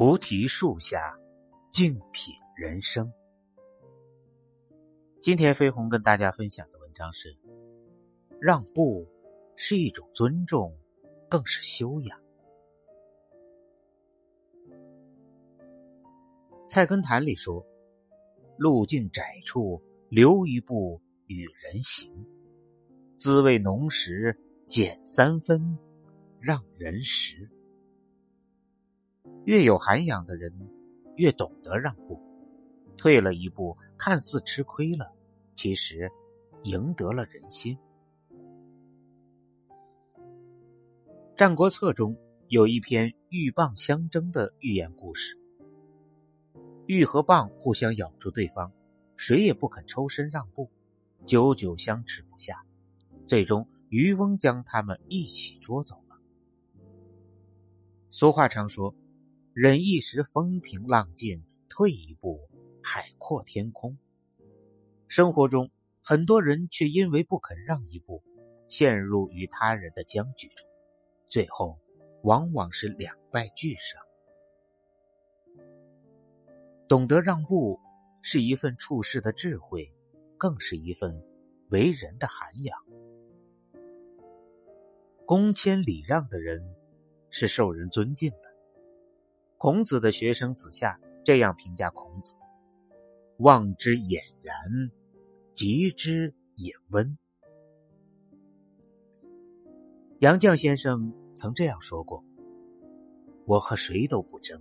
菩提树下，静品人生。今天飞鸿跟大家分享的文章是：让步是一种尊重，更是修养。菜根谭里说：“路径窄处留一步与人行，滋味浓时减三分，让人食。”越有涵养的人，越懂得让步。退了一步，看似吃亏了，其实赢得了人心。《战国策》中有一篇鹬蚌相争的寓言故事。鹬和蚌互相咬住对方，谁也不肯抽身让步，久久相持不下，最终渔翁将他们一起捉走了。俗话常说。忍一时风平浪静，退一步海阔天空。生活中，很多人却因为不肯让一步，陷入与他人的僵局中，最后往往是两败俱伤。懂得让步，是一份处事的智慧，更是一份为人的涵养。恭谦礼让的人，是受人尊敬的。孔子的学生子夏这样评价孔子：“望之俨然，极之也温。”杨绛先生曾这样说过：“我和谁都不争，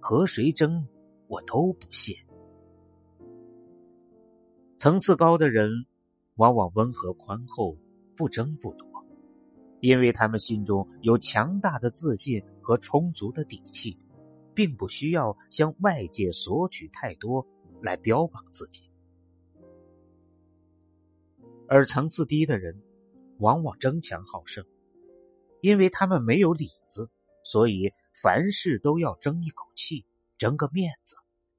和谁争，我都不屑。”层次高的人，往往温和宽厚，不争不夺，因为他们心中有强大的自信和充足的底气。并不需要向外界索取太多来标榜自己，而层次低的人往往争强好胜，因为他们没有里子，所以凡事都要争一口气、争个面子，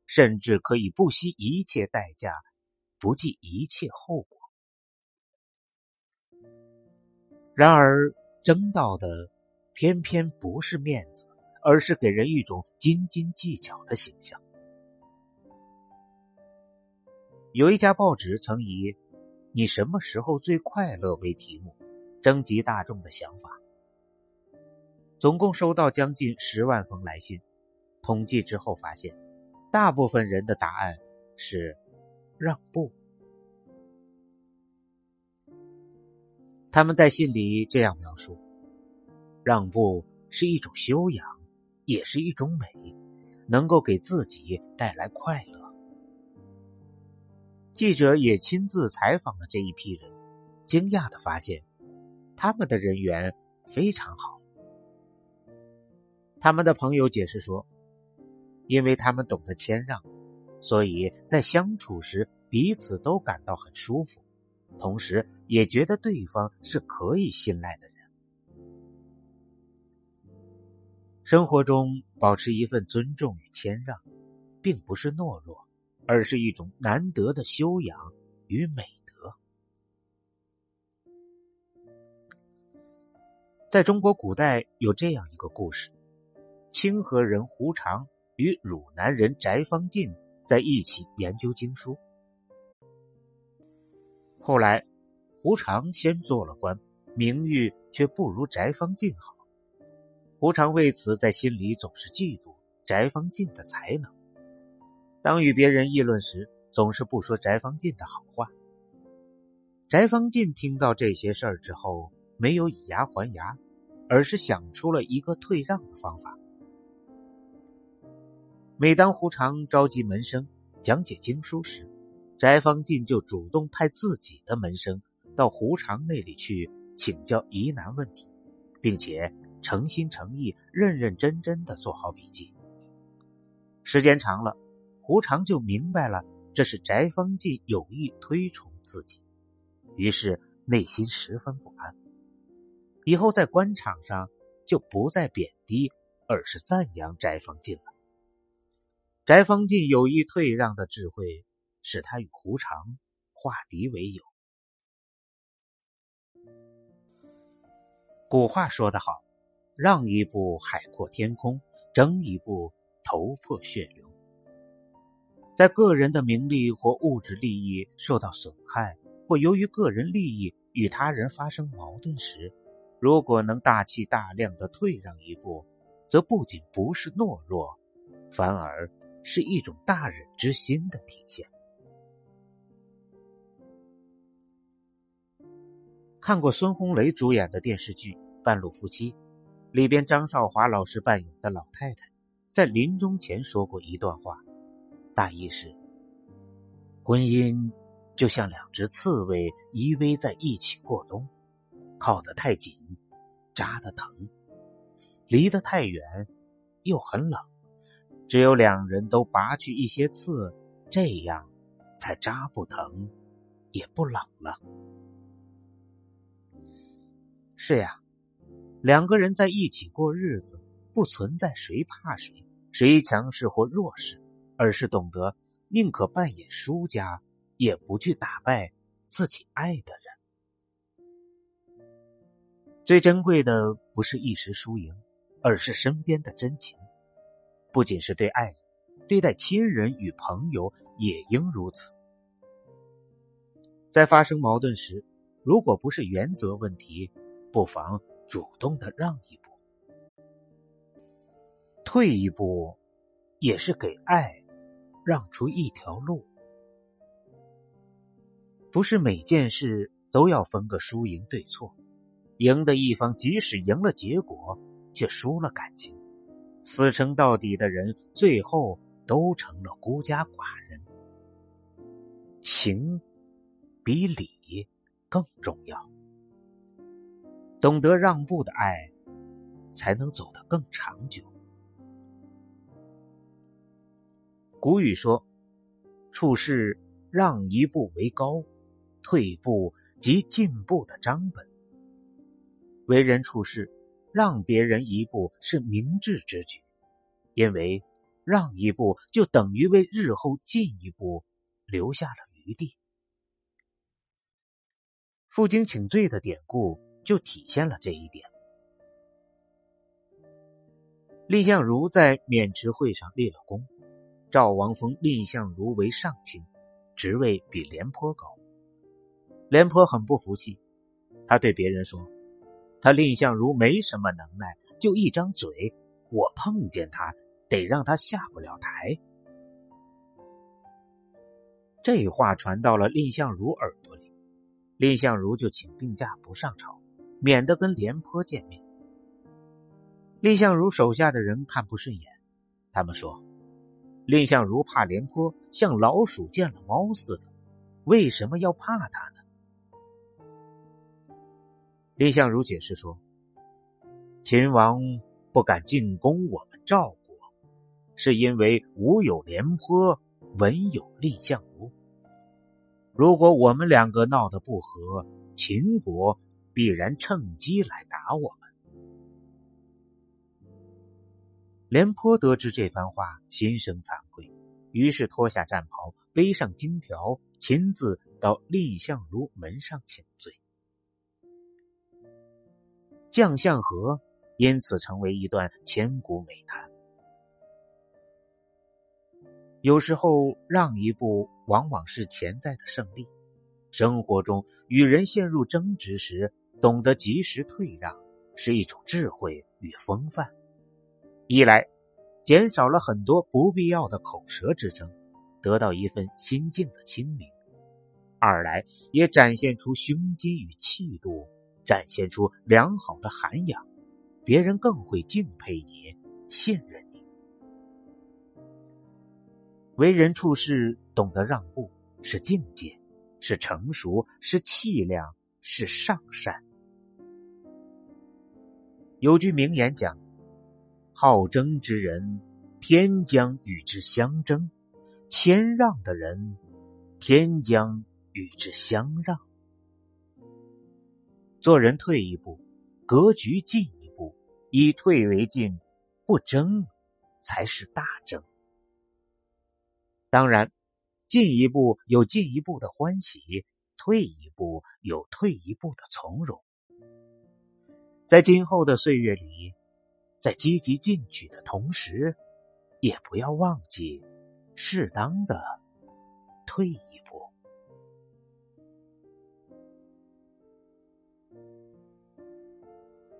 甚至可以不惜一切代价、不计一切后果。然而，争到的偏偏不是面子。而是给人一种斤斤计较的形象。有一家报纸曾以“你什么时候最快乐”为题目，征集大众的想法。总共收到将近十万封来信，统计之后发现，大部分人的答案是让步。他们在信里这样描述：“让步是一种修养。”也是一种美，能够给自己带来快乐。记者也亲自采访了这一批人，惊讶的发现，他们的人缘非常好。他们的朋友解释说，因为他们懂得谦让，所以在相处时彼此都感到很舒服，同时也觉得对方是可以信赖的生活中保持一份尊重与谦让，并不是懦弱，而是一种难得的修养与美德。在中国古代有这样一个故事：清河人胡常与汝南人翟方进在一起研究经书。后来，胡常先做了官，名誉却不如翟方进好。胡常为此在心里总是嫉妒翟方进的才能，当与别人议论时，总是不说翟方进的好话。翟方进听到这些事儿之后，没有以牙还牙，而是想出了一个退让的方法。每当胡常召集门生讲解经书时，翟方进就主动派自己的门生到胡常那里去请教疑难问题，并且。诚心诚意、认认真真的做好笔记。时间长了，胡常就明白了这是翟方进有意推崇自己，于是内心十分不安。以后在官场上就不再贬低，而是赞扬翟方进了。翟方进有意退让的智慧，使他与胡常化敌为友。古话说得好。让一步，海阔天空；争一步，头破血流。在个人的名利或物质利益受到损害，或由于个人利益与他人发生矛盾时，如果能大气大量的退让一步，则不仅不是懦弱，反而是一种大忍之心的体现。看过孙红雷主演的电视剧《半路夫妻》，里边张少华老师扮演的老太太，在临终前说过一段话。大意是：婚姻就像两只刺猬依偎在一起过冬，靠得太紧，扎得疼；离得太远，又很冷。只有两人都拔去一些刺，这样才扎不疼，也不冷了。是呀，两个人在一起过日子，不存在谁怕谁，谁强势或弱势。而是懂得宁可扮演输家，也不去打败自己爱的人。最珍贵的不是一时输赢，而是身边的真情。不仅是对爱人，对待亲人与朋友也应如此。在发生矛盾时，如果不是原则问题，不妨主动的让一步，退一步，也是给爱。让出一条路，不是每件事都要分个输赢对错。赢的一方即使赢了结果，却输了感情。死撑到底的人，最后都成了孤家寡人。情比理更重要，懂得让步的爱，才能走得更长久。古语说：“处事让一步为高，退一步即进步的章本。为人处事，让别人一步是明智之举，因为让一步就等于为日后进一步留下了余地。”负荆请罪的典故就体现了这一点。蔺相如在渑池会上立了功。赵王封蔺相如为上卿，职位比廉颇高。廉颇很不服气，他对别人说：“他蔺相如没什么能耐，就一张嘴，我碰见他得让他下不了台。”这话传到了蔺相如耳朵里，蔺相如就请病假不上朝，免得跟廉颇见面。蔺相如手下的人看不顺眼，他们说。蔺相如怕廉颇像老鼠见了猫似的，为什么要怕他呢？蔺相如解释说：“秦王不敢进攻我们赵国，是因为武有廉颇，文有蔺相如。如果我们两个闹得不和，秦国必然趁机来打我们。”廉颇得知这番话，心生惭愧，于是脱下战袍，背上金条，亲自到蔺相如门上请罪。将相和因此成为一段千古美谈。有时候让一步，往往是潜在的胜利。生活中与人陷入争执时，懂得及时退让，是一种智慧与风范。一来，减少了很多不必要的口舌之争，得到一份心境的清明；二来，也展现出胸襟与气度，展现出良好的涵养，别人更会敬佩你、信任你。为人处事懂得让步，是境界，是成熟，是气量，是上善。有句名言讲。好争之人，天将与之相争；谦让的人，天将与之相让。做人退一步，格局进一步，以退为进，不争才是大争。当然，进一步有进一步的欢喜，退一步有退一步的从容。在今后的岁月里。在积极进取的同时，也不要忘记适当的退